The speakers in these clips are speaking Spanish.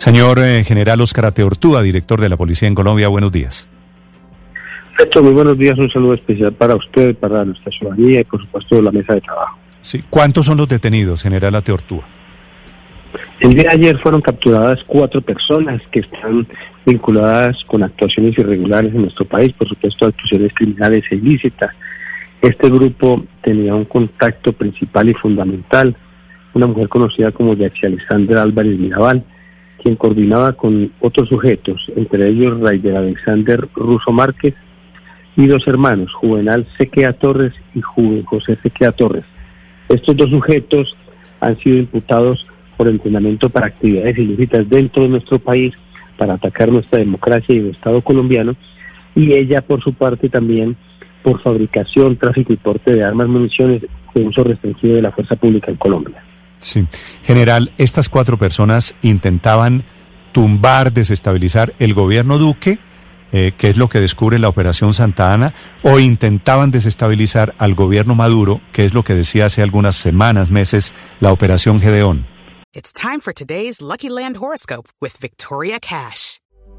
Señor eh, General Oscar Ateortúa, director de la Policía en Colombia, buenos días. Perfecto, muy buenos días. Un saludo especial para usted, para nuestra ciudadanía y, por supuesto, la mesa de trabajo. Sí. ¿Cuántos son los detenidos, General Ateortúa? El día de ayer fueron capturadas cuatro personas que están vinculadas con actuaciones irregulares en nuestro país, por supuesto, actuaciones criminales e ilícitas. Este grupo tenía un contacto principal y fundamental, una mujer conocida como Yaxi Alexandra Álvarez Mirabal, quien coordinaba con otros sujetos, entre ellos Raider Alexander Russo Márquez y dos hermanos, Juvenal Sequea Torres y José Sequea Torres. Estos dos sujetos han sido imputados por entrenamiento para actividades ilícitas dentro de nuestro país, para atacar nuestra democracia y el Estado colombiano, y ella por su parte también por fabricación, tráfico y porte de armas, municiones de uso restringido de la fuerza pública en Colombia. Sí. General, estas cuatro personas intentaban tumbar, desestabilizar el gobierno Duque, eh, que es lo que descubre la Operación Santa Ana, o intentaban desestabilizar al gobierno Maduro, que es lo que decía hace algunas semanas, meses, la Operación Gedeón. It's time for today's Lucky Land horoscope with Victoria Cash.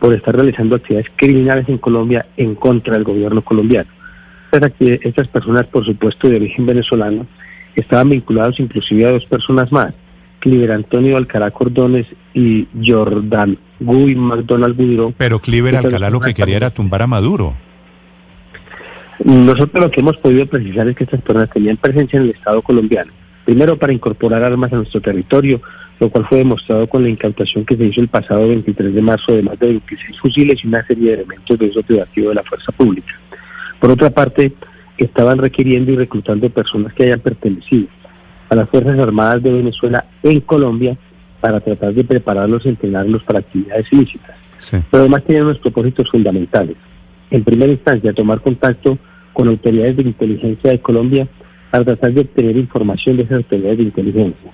por estar realizando actividades criminales en Colombia en contra del gobierno colombiano. Estas, estas personas, por supuesto, de origen venezolano, estaban vinculados inclusive a dos personas más, Cliver Antonio Alcalá Cordones y Jordan Guy McDonald Budiro. Pero Cliver Alcalá lo que quería era tumbar a Maduro. Nosotros lo que hemos podido precisar es que estas personas tenían presencia en el Estado colombiano. Primero para incorporar armas a nuestro territorio, lo cual fue demostrado con la incautación que se hizo el pasado 23 de marzo de más de 26 fusiles y una serie de elementos de uso privativo de la fuerza pública. Por otra parte, estaban requiriendo y reclutando personas que hayan pertenecido a las Fuerzas Armadas de Venezuela en Colombia para tratar de prepararlos y entrenarlos para actividades ilícitas. Sí. Pero además tienen unos propósitos fundamentales. En primera instancia, tomar contacto con autoridades de inteligencia de Colombia para tratar de obtener información de esas autoridades de inteligencia.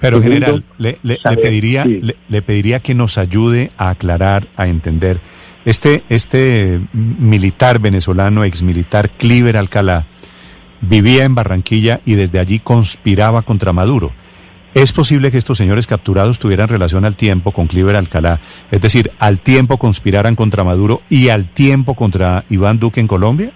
Pero Segundo, general, le, le- le saber- pediría, sí. le, le pediría que nos ayude a aclarar, a entender. Este, este militar venezolano, exmilitar Cliver Alcalá, vivía en Barranquilla y desde allí conspiraba contra Maduro. ¿Es posible que estos señores capturados tuvieran relación al tiempo con Cliver Alcalá? Es decir, al tiempo conspiraran contra Maduro y al tiempo contra Iván Duque en Colombia?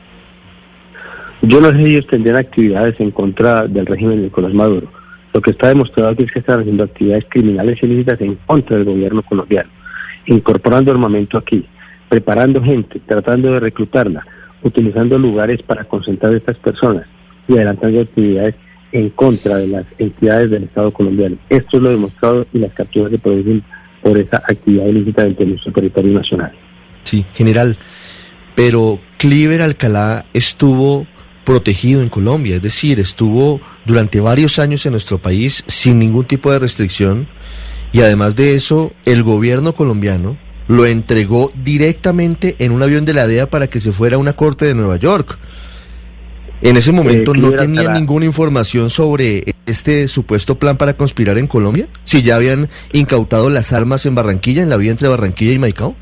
Yo no sé si ellos tendrían actividades en contra del régimen de Nicolás Maduro. Lo que está demostrado aquí es que están haciendo actividades criminales ilícitas en contra del gobierno colombiano, incorporando armamento aquí, preparando gente, tratando de reclutarla, utilizando lugares para concentrar a estas personas y adelantando actividades en contra de las entidades del Estado colombiano. Esto es lo demostrado y las capturas se producen por esa actividad ilícita dentro de nuestro territorio nacional. Sí, general. Pero Cliver Alcalá estuvo protegido en Colombia, es decir, estuvo durante varios años en nuestro país sin ningún tipo de restricción y además de eso, el gobierno colombiano lo entregó directamente en un avión de la DEA para que se fuera a una corte de Nueva York. En ese momento no tenían Alcalá. ninguna información sobre este supuesto plan para conspirar en Colombia, si ya habían incautado las armas en Barranquilla, en la vía entre Barranquilla y Maicao.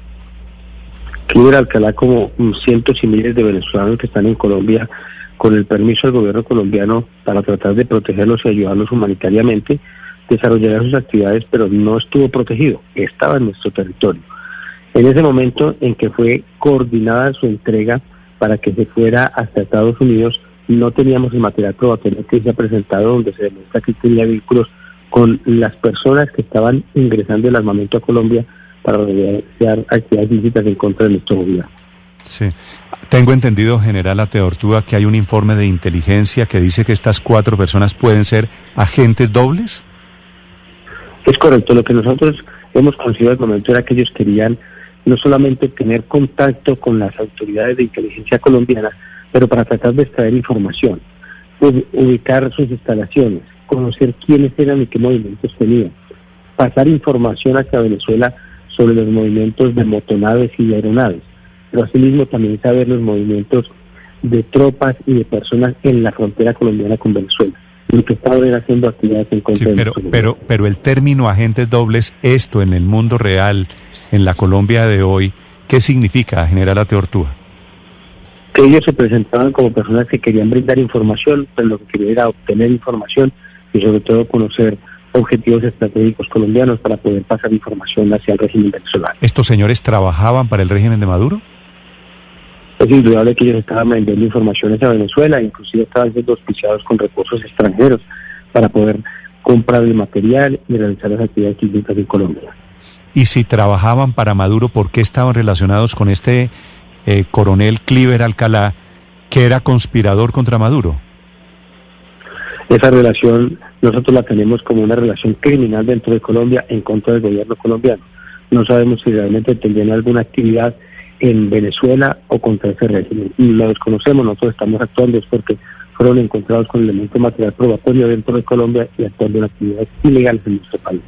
Cliver Alcalá, como mm, cientos y miles de venezolanos que están en Colombia, con el permiso del gobierno colombiano para tratar de protegerlos y ayudarlos humanitariamente, desarrollará sus actividades, pero no estuvo protegido, estaba en nuestro territorio. En ese momento en que fue coordinada su entrega para que se fuera hasta Estados Unidos, no teníamos el material probatorio que se ha presentado donde se demuestra que tenía vínculos con las personas que estaban ingresando el armamento a Colombia para realizar actividades ilícitas en contra de nuestro gobierno. Sí. Tengo entendido, general Ateortúa, que hay un informe de inteligencia que dice que estas cuatro personas pueden ser agentes dobles. Es correcto, lo que nosotros hemos conocido al momento era que ellos querían no solamente tener contacto con las autoridades de inteligencia colombiana, pero para tratar de extraer información, ubicar sus instalaciones, conocer quiénes eran y qué movimientos tenían, pasar información hacia Venezuela sobre los movimientos de motonaves y aeronaves, pero asimismo también saber los movimientos de tropas y de personas en la frontera colombiana con Venezuela. Lo que estaban haciendo actividades en contra de pero, pero, pero el término agentes dobles, esto en el mundo real, en la Colombia de hoy, ¿qué significa, general Ateortúa? Que ellos se presentaban como personas que querían brindar información, pero lo que querían era obtener información y sobre todo conocer objetivos estratégicos colombianos para poder pasar información hacia el régimen venezolano. ¿Estos señores trabajaban para el régimen de Maduro? Es indudable que ellos estaban vendiendo informaciones a Venezuela, inclusive estaban siendo auspiciados con recursos extranjeros para poder comprar el material y realizar las actividades químicas en Colombia. Y si trabajaban para Maduro, ¿por qué estaban relacionados con este eh, coronel Cliver Alcalá, que era conspirador contra Maduro? Esa relación nosotros la tenemos como una relación criminal dentro de Colombia en contra del gobierno colombiano. No sabemos si realmente tendrían alguna actividad en Venezuela o contra ese régimen. Y lo desconocemos, nosotros estamos actuando es porque fueron encontrados con elementos material probatorio dentro de Colombia y actuando en actividades ilegales en nuestro país.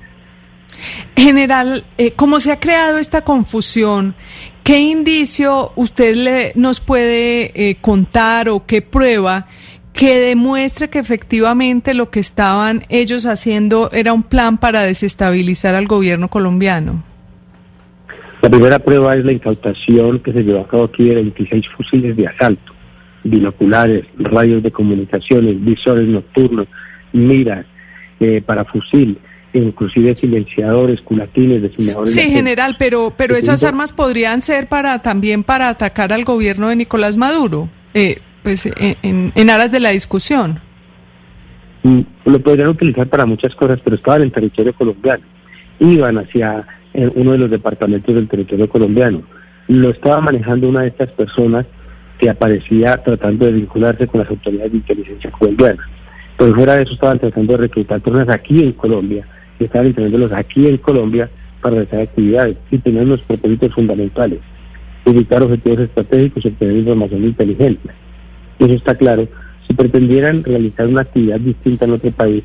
General, eh, ¿cómo se ha creado esta confusión? ¿Qué indicio usted le, nos puede eh, contar o qué prueba que demuestre que efectivamente lo que estaban ellos haciendo era un plan para desestabilizar al gobierno colombiano? La primera prueba es la incautación que se llevó a cabo aquí de 26 fusiles de asalto, binoculares, radios de comunicaciones, visores nocturnos, miras eh, para fusil, inclusive silenciadores, culatines, designadores. Sí, general, pero pero esas armas podrían ser para también para atacar al gobierno de Nicolás Maduro. Eh, pues en, en aras de la discusión? Mm, lo podrían utilizar para muchas cosas, pero estaban en territorio colombiano. Iban hacia eh, uno de los departamentos del territorio colombiano. Lo estaba manejando una de estas personas que aparecía tratando de vincularse con las autoridades de inteligencia colombianas. Pero fuera de eso estaban tratando de reclutar personas aquí en Colombia y estaban entrenándolos aquí en Colombia para realizar actividades y tener unos propósitos fundamentales, ubicar objetivos estratégicos y obtener información de inteligencia eso está claro, si pretendieran realizar una actividad distinta en otro país,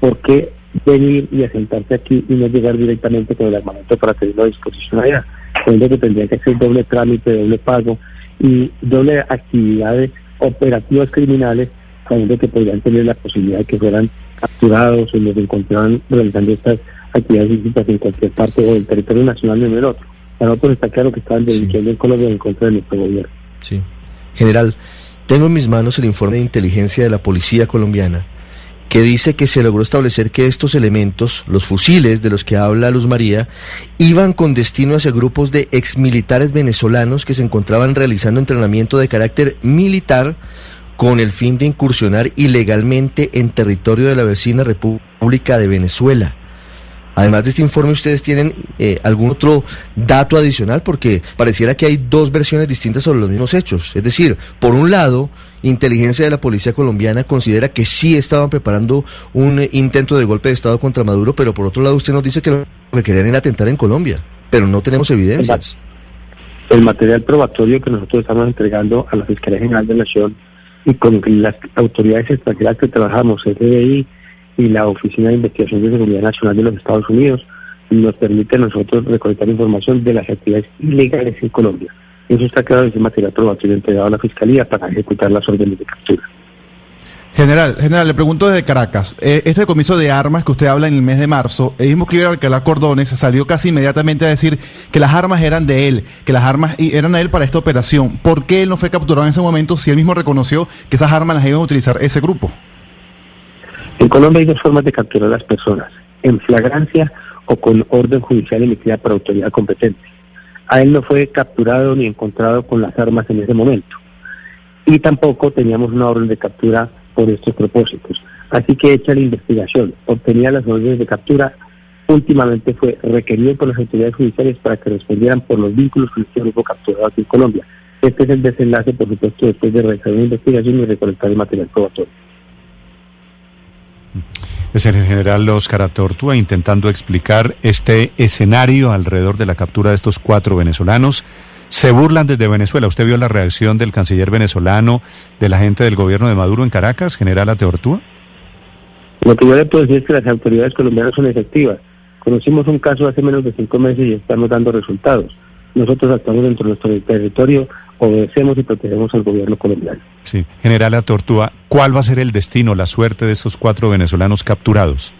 ¿por qué venir y asentarse aquí y no llegar directamente con el armamento para tenerlo a disposición allá? Sabiendo que tendría que hacer doble trámite, doble pago y doble actividades operativas criminales, sabiendo que podrían tener la posibilidad de que fueran capturados o los encontraran realizando estas actividades distintas en cualquier parte o del territorio nacional o en el otro. Para nosotros está claro que estaban delinquiendo en Colombia en contra de nuestro gobierno. Sí. General, tengo en mis manos el informe de inteligencia de la Policía colombiana, que dice que se logró establecer que estos elementos, los fusiles de los que habla Luz María, iban con destino hacia grupos de exmilitares venezolanos que se encontraban realizando entrenamiento de carácter militar con el fin de incursionar ilegalmente en territorio de la vecina República de Venezuela. Además de este informe, ¿ustedes tienen eh, algún otro dato adicional? Porque pareciera que hay dos versiones distintas sobre los mismos hechos. Es decir, por un lado, inteligencia de la policía colombiana considera que sí estaban preparando un intento de golpe de Estado contra Maduro, pero por otro lado usted nos dice que lo que querían era atentar en Colombia, pero no tenemos evidencias. El material probatorio que nosotros estamos entregando a la Fiscalía General de la Nación y con las autoridades extranjeras que trabajamos, FBI, y la Oficina de Investigación de Seguridad Nacional de los Estados Unidos nos permite a nosotros recolectar información de las actividades ilegales en Colombia. Eso está claro ese material probatorio entregado a la Fiscalía para ejecutar las órdenes de captura. General, general, le pregunto desde Caracas. Eh, este decomiso de armas que usted habla en el mes de marzo, el mismo Cliver Alcalá Cordones salió casi inmediatamente a decir que las armas eran de él, que las armas eran de él para esta operación. ¿Por qué él no fue capturado en ese momento si él mismo reconoció que esas armas las iban a utilizar ese grupo? En Colombia hay dos formas de capturar a las personas, en flagrancia o con orden judicial emitida por autoridad competente. A él no fue capturado ni encontrado con las armas en ese momento. Y tampoco teníamos una orden de captura por estos propósitos. Así que hecha la investigación, obtenía las órdenes de captura, últimamente fue requerido por las autoridades judiciales para que respondieran por los vínculos con este grupo capturado aquí en Colombia. Este es el desenlace, por supuesto, después de realizar una investigación y recolectar el material probatorio. Es el general Oscar Atortua intentando explicar este escenario alrededor de la captura de estos cuatro venezolanos. Se burlan desde Venezuela. ¿Usted vio la reacción del canciller venezolano, de la gente del gobierno de Maduro en Caracas, general Atortua? Lo que yo le puedo decir es que las autoridades colombianas son efectivas. Conocimos un caso hace menos de cinco meses y estamos dando resultados. Nosotros actuamos dentro de nuestro territorio, obedecemos y protegemos al gobierno colombiano. Sí. General Atortua, ¿cuál va a ser el destino, la suerte de esos cuatro venezolanos capturados?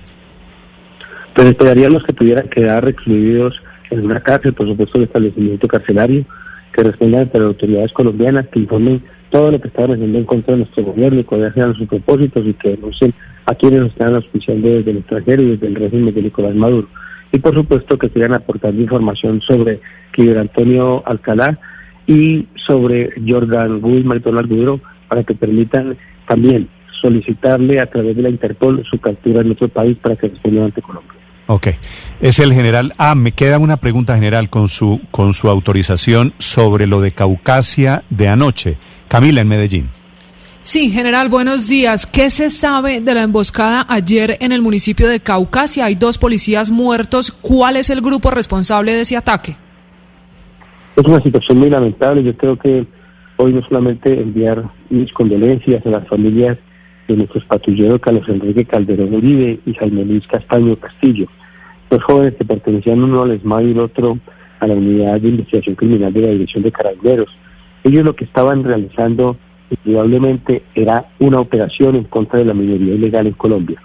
Pues esperaríamos que pudieran quedar recluidos en una cárcel, por supuesto, el establecimiento carcelario, que respondan ante las autoridades colombianas, que informen todo lo que están haciendo en contra de nuestro gobierno y cuáles sean sus propósitos y que denuncien a quienes nos están auspiciando desde el extranjero y desde el régimen de Nicolás Maduro. Y por supuesto que sigan aportando información sobre Cliver Antonio Alcalá y sobre Jordan Guy McDonald Gudero para que permitan también solicitarle a través de la Interpol su captura en nuestro país para que responda ante Colombia. Ok, es el general. Ah, me queda una pregunta general con su con su autorización sobre lo de Caucasia de anoche. Camila en Medellín. Sí, general, buenos días. ¿Qué se sabe de la emboscada ayer en el municipio de Caucasia? Hay dos policías muertos. ¿Cuál es el grupo responsable de ese ataque? Es una situación muy lamentable. Yo creo que hoy no solamente enviar mis condolencias a las familias de nuestros patrulleros Carlos Enrique Calderón Uribe y Jaime Luis Castaño Castillo, dos jóvenes que pertenecían uno al ESMAD y el otro a la Unidad de Investigación Criminal de la Dirección de Carabineros. Ellos lo que estaban realizando indudablemente era una operación en contra de la minería ilegal en Colombia.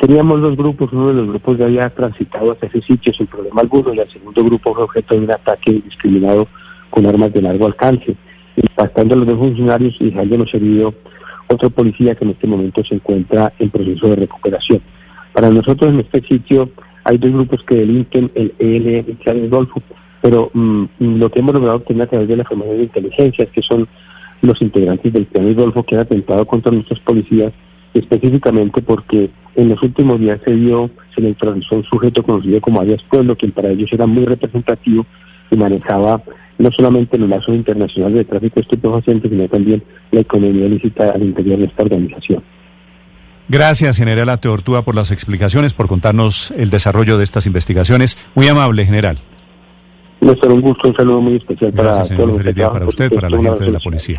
Teníamos dos grupos, uno de los grupos ya había transitado hacia ese sitio sin problema alguno y el segundo grupo fue objeto de un ataque indiscriminado con armas de largo alcance, impactando a los dos funcionarios y dejándonos herido otro policía que en este momento se encuentra en proceso de recuperación. Para nosotros en este sitio hay dos grupos que delinquen, el ELN y el Golfo, pero mm, lo que hemos logrado obtener a través de la formación de inteligencia es que son los integrantes del Clan Golfo que han atentado contra nuestros policías, específicamente porque en los últimos días se dio, se le introdujo un sujeto conocido como Arias Pueblo, quien para ellos era muy representativo y manejaba no solamente los lazos internacionales de tráfico de estupefacientes, sino también la economía ilícita al interior de esta organización. Gracias, general Ateortúa, por las explicaciones, por contarnos el desarrollo de estas investigaciones. Muy amable, general. Será un gusto, un saludo muy especial para señor. todos los para usted, para la gente de la policía.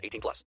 18 plus.